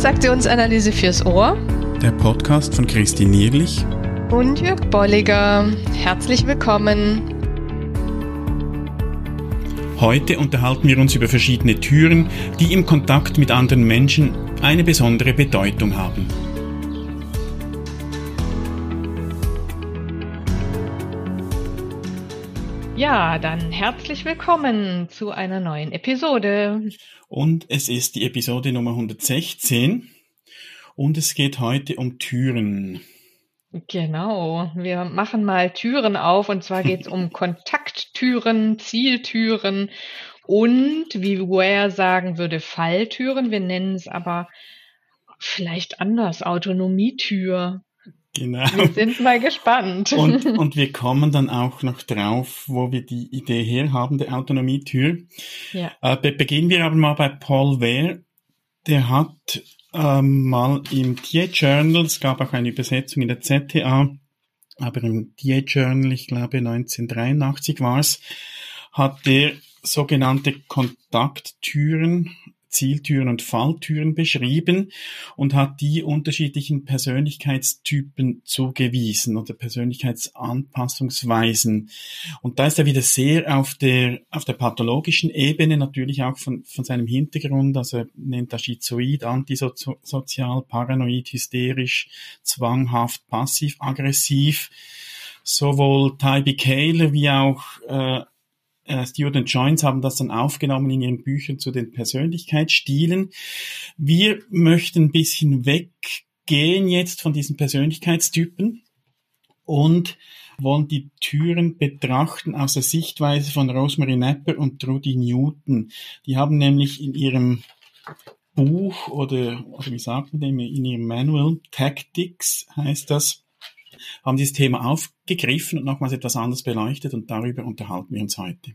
Transaktionsanalyse fürs Ohr. Der Podcast von Christine Nierlich und Jörg Bolliger. Herzlich willkommen. Heute unterhalten wir uns über verschiedene Türen, die im Kontakt mit anderen Menschen eine besondere Bedeutung haben. Ja, dann herzlich willkommen zu einer neuen Episode. Und es ist die Episode Nummer 116 und es geht heute um Türen. Genau, wir machen mal Türen auf und zwar geht es um Kontakttüren, Zieltüren und, wie Ware sagen würde, Falltüren. Wir nennen es aber vielleicht anders, Autonomietür. Genau. Wir sind mal gespannt. Und, und wir kommen dann auch noch drauf, wo wir die Idee her haben, der Autonomietür. Ja. Äh, beginnen wir aber mal bei Paul Ware. Der hat ähm, mal im TA Journal, es gab auch eine Übersetzung in der ZTA, aber im TA Journal, ich glaube 1983 war es, hat der sogenannte Kontakttüren Zieltüren und Falltüren beschrieben und hat die unterschiedlichen Persönlichkeitstypen zugewiesen oder Persönlichkeitsanpassungsweisen. Und da ist er wieder sehr auf der, auf der pathologischen Ebene, natürlich auch von, von seinem Hintergrund, also er nennt das schizoid, antisozial, paranoid, hysterisch, zwanghaft, passiv, aggressiv. Sowohl Tybee Kaler wie auch äh, äh, Stewart und Joins haben das dann aufgenommen in ihren Büchern zu den Persönlichkeitsstilen. Wir möchten ein bisschen weggehen jetzt von diesen Persönlichkeitstypen und wollen die Türen betrachten aus der Sichtweise von Rosemary Napper und Trudy Newton. Die haben nämlich in ihrem Buch oder, oder wie sagt man dem, in ihrem Manual, Tactics heißt das, haben dieses Thema aufgegriffen und nochmals etwas anders beleuchtet und darüber unterhalten wir uns heute.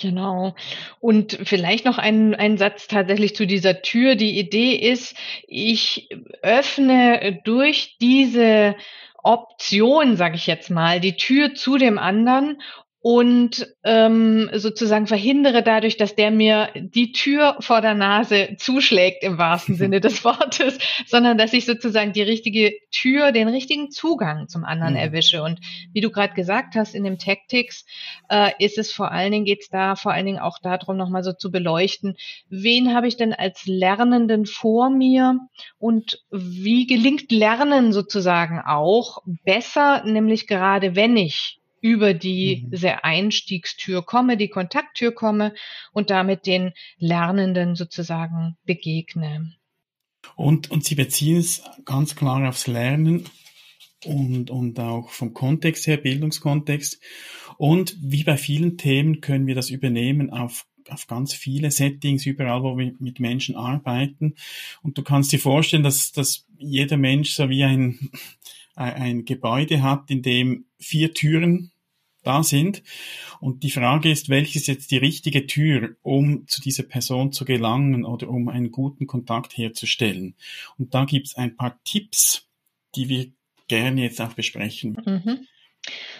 Genau. Und vielleicht noch ein, ein Satz tatsächlich zu dieser Tür. Die Idee ist, ich öffne durch diese Option, sage ich jetzt mal, die Tür zu dem anderen und ähm, sozusagen verhindere dadurch, dass der mir die Tür vor der Nase zuschlägt im wahrsten Sinne des Wortes, sondern dass ich sozusagen die richtige Tür, den richtigen Zugang zum anderen mhm. erwische. Und wie du gerade gesagt hast, in dem Tactics äh, ist es vor allen Dingen, geht es da vor allen Dingen auch darum, nochmal so zu beleuchten, wen habe ich denn als Lernenden vor mir und wie gelingt Lernen sozusagen auch besser, nämlich gerade wenn ich über die mhm. diese Einstiegstür komme, die Kontakttür komme und damit den Lernenden sozusagen begegne. Und, und Sie beziehen es ganz klar aufs Lernen und, und auch vom Kontext her, Bildungskontext. Und wie bei vielen Themen können wir das übernehmen auf auf ganz viele Settings, überall, wo wir mit Menschen arbeiten. Und du kannst dir vorstellen, dass, dass jeder Mensch so wie ein, ein Gebäude hat, in dem vier Türen da sind. Und die Frage ist, welches jetzt die richtige Tür, um zu dieser Person zu gelangen oder um einen guten Kontakt herzustellen. Und da gibt's ein paar Tipps, die wir gerne jetzt auch besprechen. Mhm.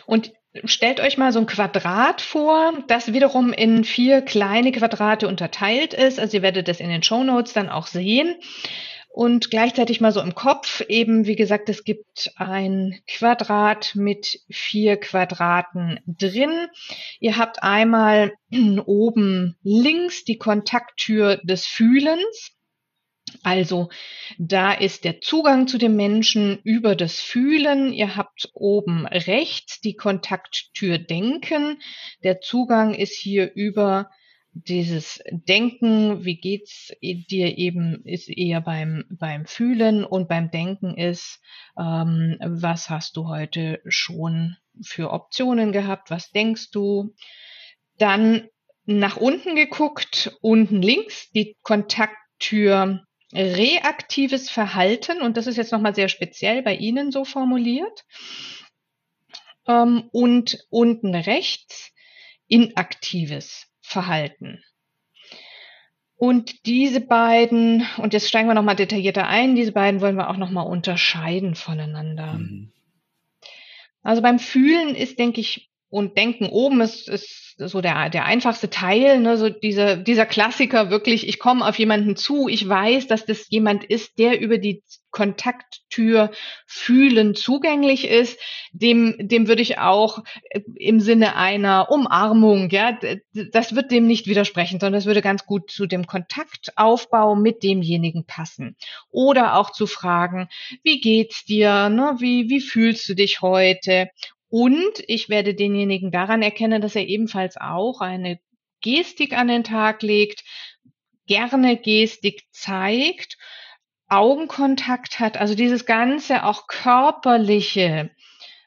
Und stellt euch mal so ein Quadrat vor, das wiederum in vier kleine Quadrate unterteilt ist. Also ihr werdet das in den Show Notes dann auch sehen und gleichzeitig mal so im Kopf eben, wie gesagt, es gibt ein Quadrat mit vier Quadraten drin. Ihr habt einmal oben links die Kontakttür des Fühlens. Also da ist der Zugang zu dem Menschen über das Fühlen. Ihr habt oben rechts die Kontakttür Denken. Der Zugang ist hier über dieses Denken, wie geht's dir eben, ist eher beim, beim Fühlen und beim Denken ist, ähm, was hast du heute schon für Optionen gehabt, was denkst du? Dann nach unten geguckt, unten links die Kontakttür reaktives Verhalten und das ist jetzt nochmal sehr speziell bei Ihnen so formuliert. Ähm, und unten rechts inaktives Verhalten. Und diese beiden, und jetzt steigen wir nochmal detaillierter ein, diese beiden wollen wir auch nochmal unterscheiden voneinander. Mhm. Also beim Fühlen ist, denke ich, und Denken oben ist, ist so der, der einfachste Teil, ne, so dieser, dieser Klassiker wirklich, ich komme auf jemanden zu, ich weiß, dass das jemand ist, der über die Kontakttür fühlen zugänglich ist, dem, dem würde ich auch im Sinne einer Umarmung, ja, das wird dem nicht widersprechen, sondern das würde ganz gut zu dem Kontaktaufbau mit demjenigen passen. Oder auch zu fragen, wie geht's dir, ne, wie, wie fühlst du dich heute? Und ich werde denjenigen daran erkennen, dass er ebenfalls auch eine Gestik an den Tag legt, gerne Gestik zeigt, Augenkontakt hat, also dieses ganze auch körperliche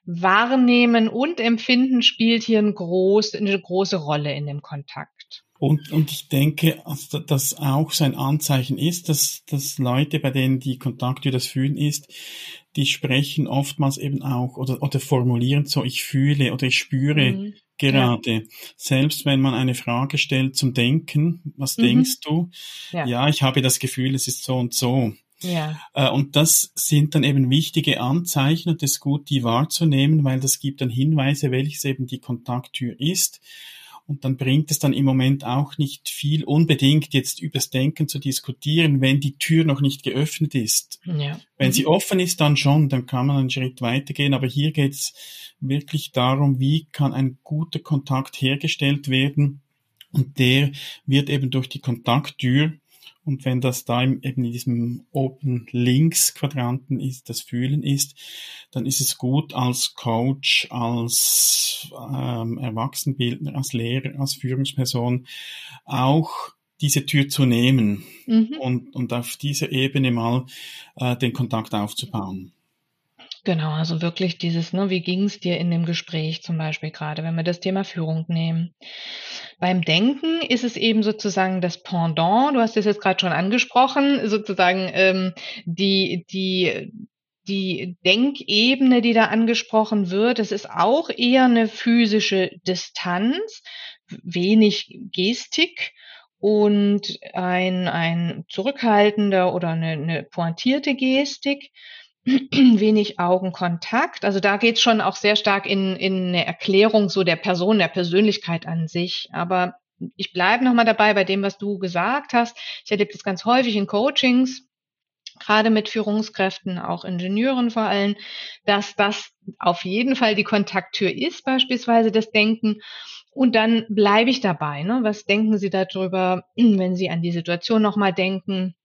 Wahrnehmen und Empfinden spielt hier ein groß, eine große Rolle in dem Kontakt. Und, und ich denke, also, dass auch so ein Anzeichen ist, dass, dass Leute, bei denen die Kontakttür das Fühlen ist, die sprechen oftmals eben auch oder, oder formulieren so, ich fühle oder ich spüre mhm. gerade. Ja. Selbst wenn man eine Frage stellt zum Denken, was mhm. denkst du? Ja. ja, ich habe das Gefühl, es ist so und so. Ja. Äh, und das sind dann eben wichtige Anzeichen und es ist gut, die wahrzunehmen, weil das gibt dann Hinweise, welches eben die Kontakttür ist. Und dann bringt es dann im Moment auch nicht viel unbedingt jetzt übers Denken zu diskutieren, wenn die Tür noch nicht geöffnet ist. Ja. Wenn sie mhm. offen ist, dann schon, dann kann man einen Schritt weitergehen. Aber hier geht es wirklich darum, wie kann ein guter Kontakt hergestellt werden. Und der wird eben durch die Kontakttür und wenn das da eben in diesem Open Links Quadranten ist, das Fühlen ist, dann ist es gut als Coach, als ähm, Erwachsenbildner, als Lehrer, als Führungsperson auch diese Tür zu nehmen mhm. und, und auf dieser Ebene mal äh, den Kontakt aufzubauen. Genau, also wirklich dieses, ne, wie ging es dir in dem Gespräch zum Beispiel gerade, wenn wir das Thema Führung nehmen. Beim Denken ist es eben sozusagen das Pendant, du hast es jetzt gerade schon angesprochen, sozusagen ähm, die, die, die Denkebene, die da angesprochen wird, es ist auch eher eine physische Distanz, wenig Gestik und ein, ein zurückhaltender oder eine, eine pointierte Gestik. wenig Augenkontakt. Also da geht's schon auch sehr stark in, in eine Erklärung so der Person, der Persönlichkeit an sich. Aber ich bleibe nochmal dabei bei dem, was du gesagt hast. Ich erlebe das ganz häufig in Coachings, gerade mit Führungskräften, auch Ingenieuren vor allem, dass das auf jeden Fall die Kontakttür ist, beispielsweise das Denken. Und dann bleibe ich dabei. Ne? Was denken Sie darüber, wenn Sie an die Situation nochmal denken?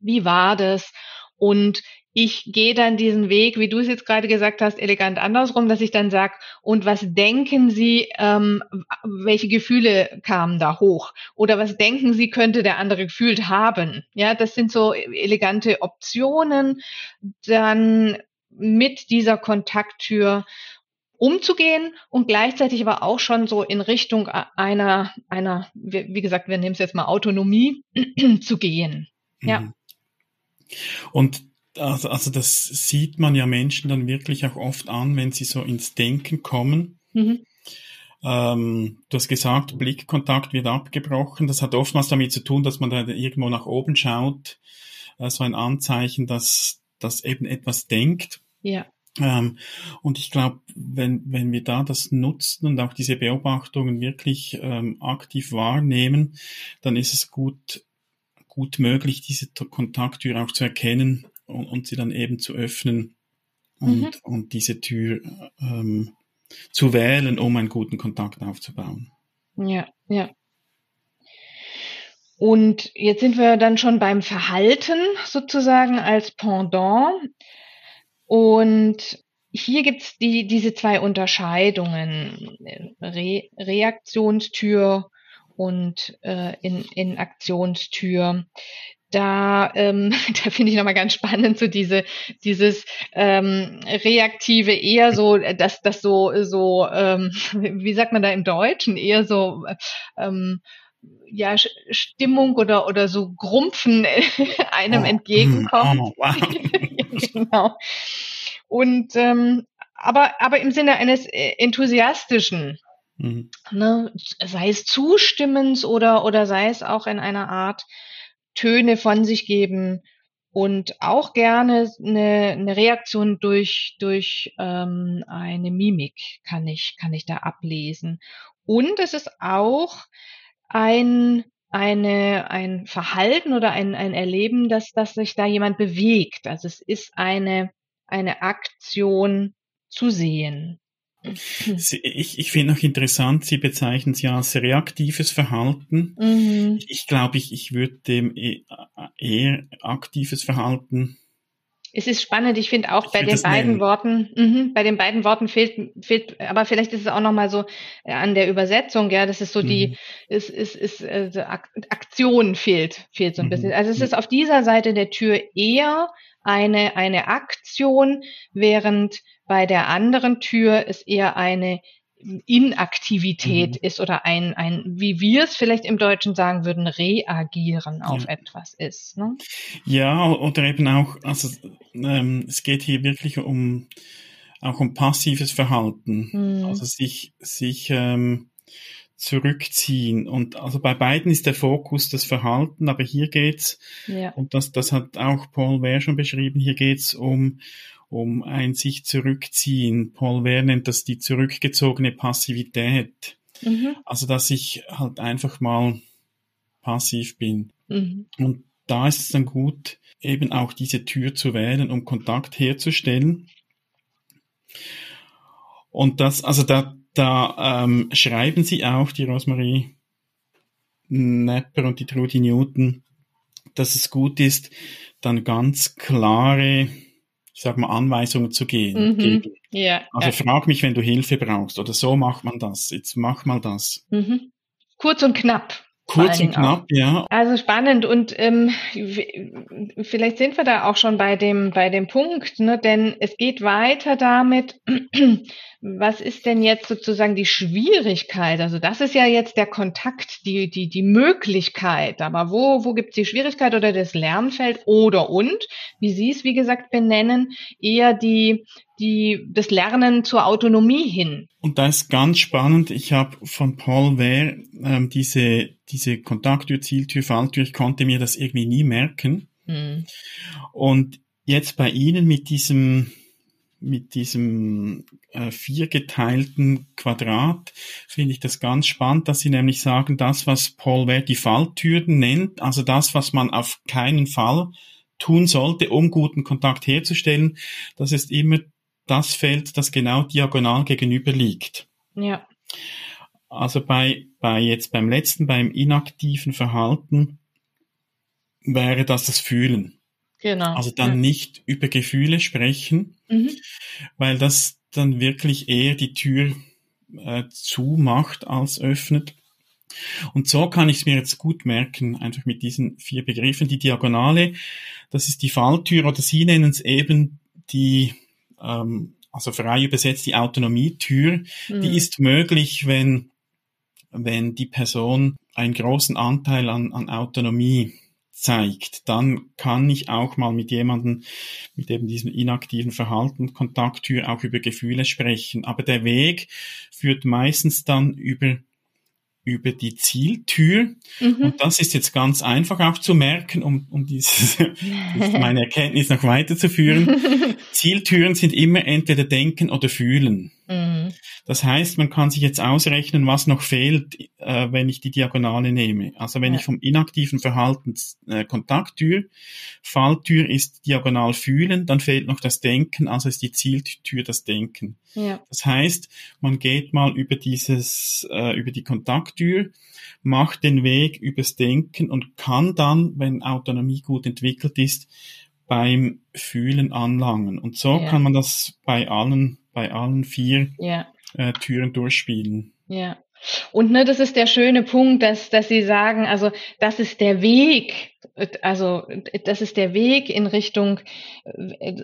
Wie war das? Und ich gehe dann diesen Weg, wie du es jetzt gerade gesagt hast, elegant andersrum, dass ich dann sage, und was denken Sie, ähm, welche Gefühle kamen da hoch? Oder was denken Sie, könnte der andere gefühlt haben? Ja, das sind so elegante Optionen, dann mit dieser Kontakttür umzugehen und gleichzeitig aber auch schon so in Richtung einer, einer, wie gesagt, wir nehmen es jetzt mal Autonomie zu gehen. Ja. Mhm. Und also, also das sieht man ja Menschen dann wirklich auch oft an, wenn sie so ins Denken kommen. Mhm. Ähm, du hast gesagt, Blickkontakt wird abgebrochen. Das hat oftmals damit zu tun, dass man da irgendwo nach oben schaut. Äh, so ein Anzeichen, dass, dass eben etwas denkt. Ja. Ähm, und ich glaube, wenn, wenn wir da das nutzen und auch diese Beobachtungen wirklich ähm, aktiv wahrnehmen, dann ist es gut, gut möglich, diese Kontakttür auch zu erkennen und, und sie dann eben zu öffnen und, mhm. und diese Tür ähm, zu wählen, um einen guten Kontakt aufzubauen. Ja, ja. Und jetzt sind wir dann schon beim Verhalten sozusagen als Pendant. Und hier gibt's die, diese zwei Unterscheidungen, Re Reaktionstür und äh, in, in Aktionstür da, ähm, da finde ich nochmal ganz spannend, so diese, dieses ähm, reaktive eher so, dass das so, so, ähm, wie sagt man da im Deutschen, eher so ähm, ja, Stimmung oder, oder so Grumpfen einem oh, entgegenkommt. Oh, wow. genau. Und ähm, aber, aber im Sinne eines äh, enthusiastischen, mhm. ne, sei es zustimmens oder, oder sei es auch in einer Art Töne von sich geben, und auch gerne eine, eine Reaktion durch durch ähm, eine Mimik kann ich kann ich da ablesen und es ist auch ein eine ein Verhalten oder ein ein Erleben, dass dass sich da jemand bewegt. Also es ist eine eine Aktion zu sehen. Ich, ich finde noch interessant, Sie bezeichnen es ja als reaktives Verhalten. Mhm. Ich glaube, ich, ich würde dem e, eher aktives Verhalten es ist spannend. Ich finde auch ich bei den beiden nehmen. Worten, mh, bei den beiden Worten fehlt, fehlt, aber vielleicht ist es auch nochmal so äh, an der Übersetzung, ja, das ist so mhm. die, ist, ist, ist, äh, Aktion fehlt, fehlt so ein mhm. bisschen. Also es ist auf dieser Seite der Tür eher eine, eine Aktion, während bei der anderen Tür es eher eine Inaktivität mhm. ist oder ein, ein, wie wir es vielleicht im Deutschen sagen würden, reagieren auf ja. etwas ist. Ne? Ja, oder eben auch, also ähm, es geht hier wirklich um auch um passives Verhalten, mhm. also sich sich ähm, zurückziehen und also bei beiden ist der Fokus das Verhalten, aber hier geht's ja. und das das hat auch Paul Wehr schon beschrieben, hier geht's um um ein sich zurückziehen. Paul Wehr nennt das die zurückgezogene Passivität. Mhm. Also, dass ich halt einfach mal passiv bin. Mhm. Und da ist es dann gut, eben auch diese Tür zu wählen, um Kontakt herzustellen. Und das, also da, da ähm, schreiben sie auch, die Rosemarie Nepper und die Trudy Newton, dass es gut ist, dann ganz klare ich sag mal, Anweisungen zu gehen, mhm. geben. Ja, also ja. frag mich, wenn du Hilfe brauchst oder so macht man das. Jetzt mach mal das. Mhm. Kurz und knapp. Kurz und knapp, auch. ja. Also spannend und ähm, vielleicht sind wir da auch schon bei dem bei dem Punkt, ne? denn es geht weiter damit. Was ist denn jetzt sozusagen die Schwierigkeit? Also das ist ja jetzt der Kontakt, die die die Möglichkeit. Aber wo wo gibt es die Schwierigkeit oder das Lernfeld oder und wie Sie es wie gesagt benennen eher die die, das Lernen zur Autonomie hin. Und da ist ganz spannend, ich habe von Paul Wehr ähm, diese, diese Kontakttür, Zieltür, Falltür, ich konnte mir das irgendwie nie merken. Hm. Und jetzt bei Ihnen mit diesem mit diesem äh, viergeteilten Quadrat finde ich das ganz spannend, dass Sie nämlich sagen, das, was Paul Wehr die Falltüren nennt, also das, was man auf keinen Fall tun sollte, um guten Kontakt herzustellen, das ist immer das Feld, das genau diagonal gegenüber liegt. Ja. Also bei, bei jetzt beim letzten, beim inaktiven Verhalten wäre das das Fühlen. Genau. Also dann ja. nicht über Gefühle sprechen, mhm. weil das dann wirklich eher die Tür äh, zumacht als öffnet. Und so kann ich es mir jetzt gut merken, einfach mit diesen vier Begriffen. Die Diagonale, das ist die Falltür oder Sie nennen es eben die ähm, also frei übersetzt die Autonomietür, mhm. die ist möglich, wenn, wenn die Person einen großen Anteil an, an Autonomie zeigt, dann kann ich auch mal mit jemandem mit eben diesem inaktiven Verhalten Kontakttür auch über Gefühle sprechen. Aber der Weg führt meistens dann über über die Zieltür. Mhm. Und das ist jetzt ganz einfach auch zu merken, um, um dieses, meine Erkenntnis noch weiterzuführen. Zieltüren sind immer entweder denken oder fühlen. Mhm. Das heißt, man kann sich jetzt ausrechnen, was noch fehlt, äh, wenn ich die Diagonale nehme. Also wenn ja. ich vom inaktiven Verhalten äh, Kontakttür, Falltür ist diagonal fühlen, dann fehlt noch das Denken, also ist die Zieltür das Denken. Ja. Das heißt, man geht mal über dieses, äh, über die Kontakttür, macht den Weg übers Denken und kann dann, wenn Autonomie gut entwickelt ist, beim Fühlen anlangen. Und so ja. kann man das bei allen bei allen vier ja. äh, Türen durchspielen. Ja. Und ne, das ist der schöne Punkt, dass, dass Sie sagen, also das ist der Weg, also das ist der Weg in Richtung,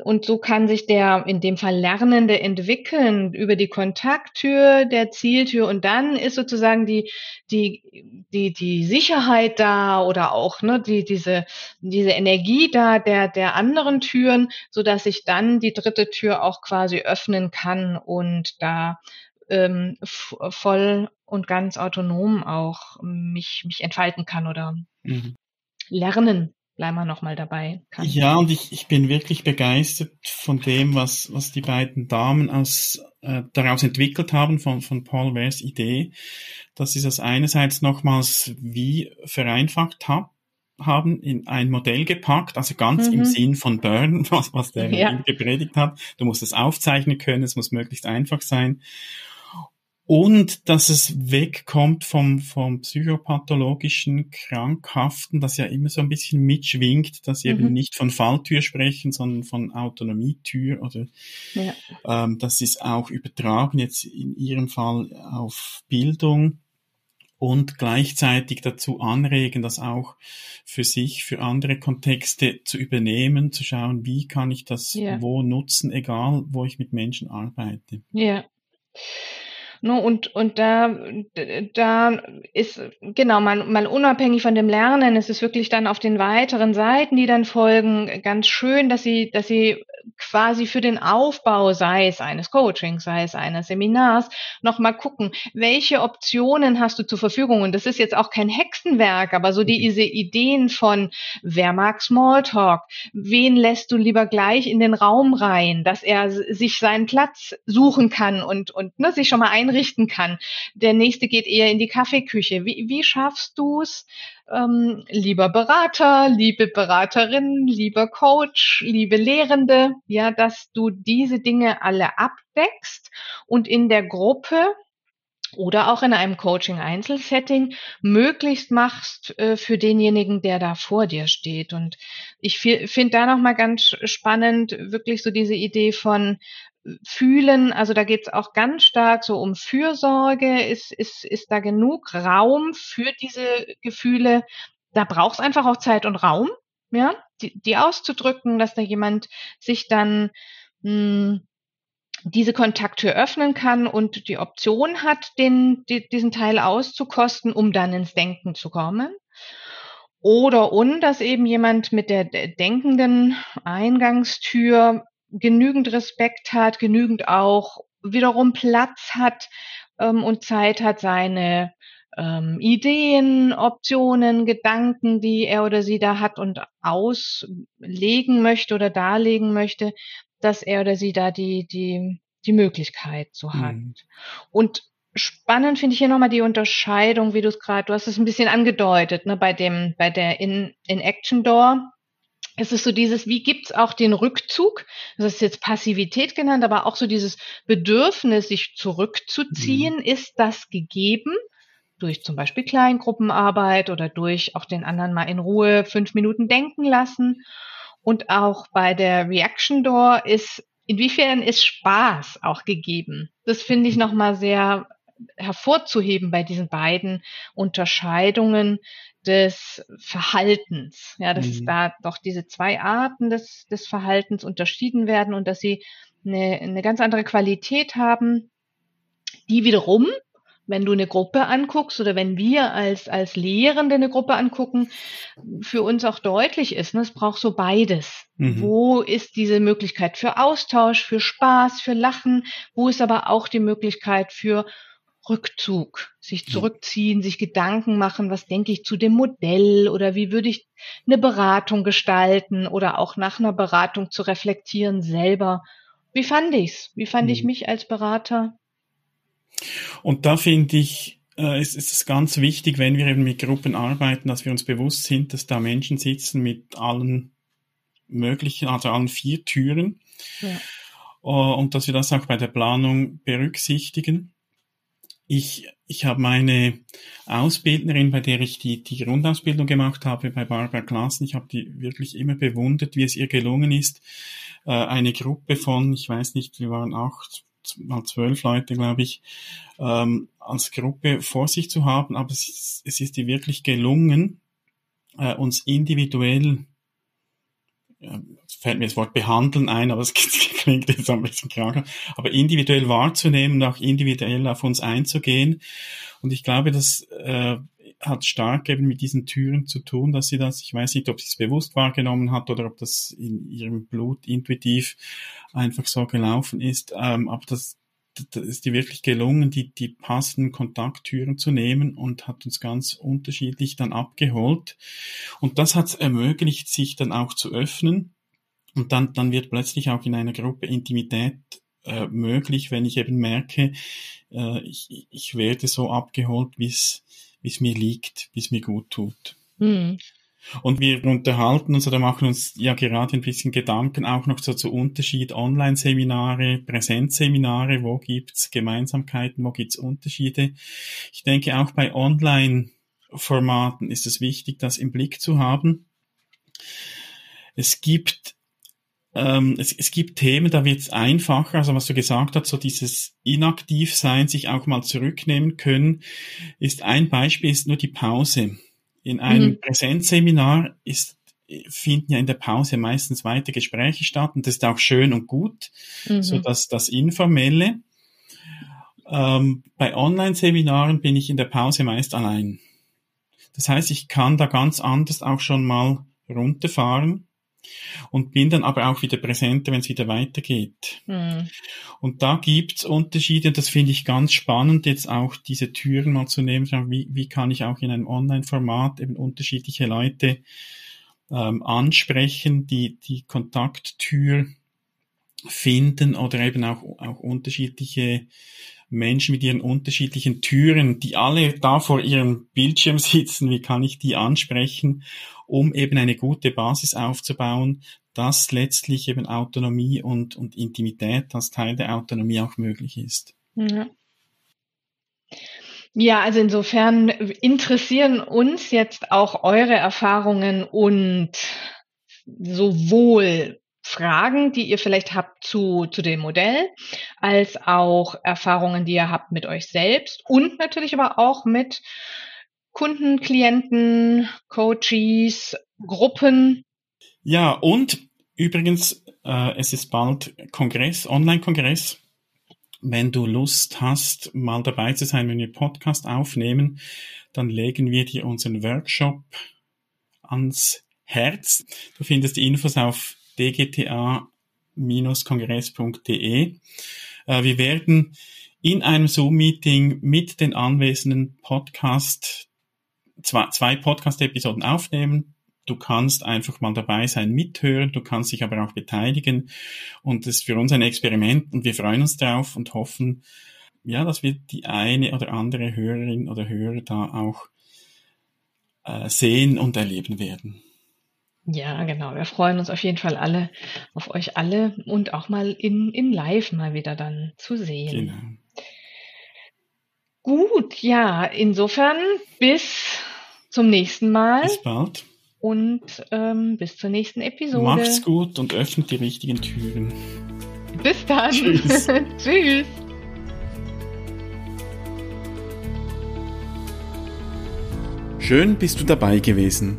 und so kann sich der in dem Fall Lernende entwickeln über die Kontakttür, der Zieltür. Und dann ist sozusagen die, die, die, die Sicherheit da oder auch ne, die, diese, diese Energie da der, der anderen Türen, so dass ich dann die dritte Tür auch quasi öffnen kann und da ähm, voll und ganz autonom auch mich, mich entfalten kann oder mhm. lernen bleiben wir nochmal dabei. Kann. Ja, und ich, ich bin wirklich begeistert von dem, was, was die beiden Damen aus, äh, daraus entwickelt haben, von, von Paul Wares Idee, dass sie das einerseits nochmals wie vereinfacht hat, haben, in ein Modell gepackt, also ganz mhm. im Sinn von Burn, was, was der ja. gepredigt hat. Du musst es aufzeichnen können, es muss möglichst einfach sein. Und dass es wegkommt vom, vom psychopathologischen Krankhaften, das ja immer so ein bisschen mitschwingt, dass sie mhm. eben nicht von Falltür sprechen, sondern von Autonomietür oder ja. ähm, das ist auch übertragen jetzt in ihrem Fall auf Bildung und gleichzeitig dazu anregen, das auch für sich, für andere Kontexte zu übernehmen, zu schauen, wie kann ich das ja. wo nutzen, egal wo ich mit Menschen arbeite. Ja. No, und, und da, da ist, genau, mal, mal unabhängig von dem Lernen, es ist wirklich dann auf den weiteren Seiten, die dann folgen, ganz schön, dass sie, dass sie quasi für den Aufbau, sei es eines Coachings, sei es eines Seminars, nochmal gucken, welche Optionen hast du zur Verfügung? Und das ist jetzt auch kein Hexenwerk, aber so diese Ideen von, wer mag Smalltalk? Wen lässt du lieber gleich in den Raum rein, dass er sich seinen Platz suchen kann und, und ne, sich schon mal einrichten kann? Der nächste geht eher in die Kaffeeküche. Wie, wie schaffst du es, ähm, lieber Berater, liebe Beraterin, lieber Coach, liebe Lehrende, ja, dass du diese Dinge alle abdeckst und in der Gruppe oder auch in einem Coaching-Einzelsetting möglichst machst äh, für denjenigen, der da vor dir steht. Und ich finde da nochmal ganz spannend, wirklich so diese Idee von fühlen, also da geht es auch ganz stark so um Fürsorge, ist, ist, ist da genug Raum für diese Gefühle? Da braucht es einfach auch Zeit und Raum, ja, die, die auszudrücken, dass da jemand sich dann mh, hm, diese Kontakttür öffnen kann und die Option hat, den, die, diesen Teil auszukosten, um dann ins Denken zu kommen. Oder und, dass eben jemand mit der denkenden Eingangstür genügend Respekt hat, genügend auch wiederum Platz hat ähm, und Zeit hat, seine ähm, Ideen, Optionen, Gedanken, die er oder sie da hat und auslegen möchte oder darlegen möchte, dass er oder sie da die, die, die Möglichkeit so hat. Mhm. Und spannend finde ich hier nochmal die Unterscheidung, wie du es gerade, du hast es ein bisschen angedeutet, ne, bei dem, bei der In, In Action Door es ist so dieses, wie gibt's auch den Rückzug, das ist jetzt Passivität genannt, aber auch so dieses Bedürfnis, sich zurückzuziehen, mhm. ist das gegeben durch zum Beispiel Kleingruppenarbeit oder durch auch den anderen mal in Ruhe fünf Minuten denken lassen. Und auch bei der Reaction Door ist, inwiefern ist Spaß auch gegeben? Das finde ich nochmal sehr hervorzuheben bei diesen beiden Unterscheidungen des Verhaltens. Ja, dass mhm. da doch diese zwei Arten des, des Verhaltens unterschieden werden und dass sie eine, eine ganz andere Qualität haben, die wiederum wenn du eine Gruppe anguckst oder wenn wir als, als Lehrende eine Gruppe angucken, für uns auch deutlich ist, ne, es braucht so beides. Mhm. Wo ist diese Möglichkeit für Austausch, für Spaß, für Lachen? Wo ist aber auch die Möglichkeit für Rückzug, sich zurückziehen, sich Gedanken machen, was denke ich zu dem Modell oder wie würde ich eine Beratung gestalten oder auch nach einer Beratung zu reflektieren selber. Wie fand ich's? Wie fand ich mhm. mich als Berater? Und da finde ich, äh, ist, ist es ganz wichtig, wenn wir eben mit Gruppen arbeiten, dass wir uns bewusst sind, dass da Menschen sitzen mit allen möglichen, also allen vier Türen. Ja. Uh, und dass wir das auch bei der Planung berücksichtigen ich, ich habe meine Ausbildnerin, bei der ich die, die Grundausbildung gemacht habe, bei Barbara Klassen, ich habe die wirklich immer bewundert, wie es ihr gelungen ist, äh, eine Gruppe von, ich weiß nicht, wir waren acht, mal zwölf Leute, glaube ich, ähm, als Gruppe vor sich zu haben, aber es ist, es ist ihr wirklich gelungen, äh, uns individuell fällt mir das Wort behandeln ein, aber es klingt jetzt ein bisschen kranker, aber individuell wahrzunehmen auch individuell auf uns einzugehen. Und ich glaube, das äh, hat stark eben mit diesen Türen zu tun, dass sie das, ich weiß nicht, ob sie es bewusst wahrgenommen hat oder ob das in ihrem Blut intuitiv einfach so gelaufen ist, ähm, aber das da ist dir wirklich gelungen, die, die passenden Kontakttüren zu nehmen und hat uns ganz unterschiedlich dann abgeholt. Und das hat es ermöglicht, sich dann auch zu öffnen. Und dann, dann wird plötzlich auch in einer Gruppe Intimität äh, möglich, wenn ich eben merke, äh, ich, ich werde so abgeholt, wie es mir liegt, wie es mir gut tut. Mhm. Und wir unterhalten uns oder machen uns ja gerade ein bisschen Gedanken auch noch so zu Unterschied Online-Seminare, Präsenzseminare, wo gibt's Gemeinsamkeiten, wo gibt's Unterschiede. Ich denke auch bei Online-Formaten ist es wichtig, das im Blick zu haben. Es gibt ähm, es, es gibt Themen, da wird es einfacher, also was du gesagt hast, so dieses Inaktivsein, sich auch mal zurücknehmen können, ist ein Beispiel, ist nur die Pause. In einem mhm. Präsenzseminar ist, finden ja in der Pause meistens weite Gespräche statt und das ist auch schön und gut, mhm. so dass das Informelle. Ähm, bei Online-Seminaren bin ich in der Pause meist allein. Das heißt, ich kann da ganz anders auch schon mal runterfahren und bin dann aber auch wieder präsenter, wenn es wieder weitergeht. Mhm. Und da gibt's Unterschiede, das finde ich ganz spannend, jetzt auch diese Türen mal zu nehmen, wie, wie kann ich auch in einem Online-Format eben unterschiedliche Leute ähm, ansprechen, die die Kontakttür finden oder eben auch, auch unterschiedliche Menschen mit ihren unterschiedlichen Türen, die alle da vor ihrem Bildschirm sitzen, wie kann ich die ansprechen um eben eine gute Basis aufzubauen, dass letztlich eben Autonomie und, und Intimität als Teil der Autonomie auch möglich ist. Ja. Ja, also insofern interessieren uns jetzt auch eure Erfahrungen und sowohl Fragen, die ihr vielleicht habt zu, zu dem Modell, als auch Erfahrungen, die ihr habt mit euch selbst und natürlich aber auch mit Kunden, Klienten, Coaches, Gruppen. Ja, und übrigens, äh, es ist bald Kongress, Online-Kongress. Wenn du Lust hast, mal dabei zu sein, wenn wir Podcast aufnehmen, dann legen wir dir unseren Workshop ans Herz. Du findest die Infos auf dgta-kongress.de. Äh, wir werden in einem Zoom-Meeting mit den anwesenden Podcast zwei, Podcast-Episoden aufnehmen. Du kannst einfach mal dabei sein, mithören, du kannst dich aber auch beteiligen. Und das ist für uns ein Experiment und wir freuen uns darauf und hoffen, ja, dass wir die eine oder andere Hörerin oder Hörer da auch äh, sehen und erleben werden. Ja, genau. Wir freuen uns auf jeden Fall alle auf euch alle und auch mal in, in live mal wieder dann zu sehen. Genau. Gut, ja, insofern bis zum nächsten Mal. Bis bald. Und ähm, bis zur nächsten Episode. Macht's gut und öffnet die richtigen Türen. Bis dann. Tschüss. Tschüss. Schön bist du dabei gewesen.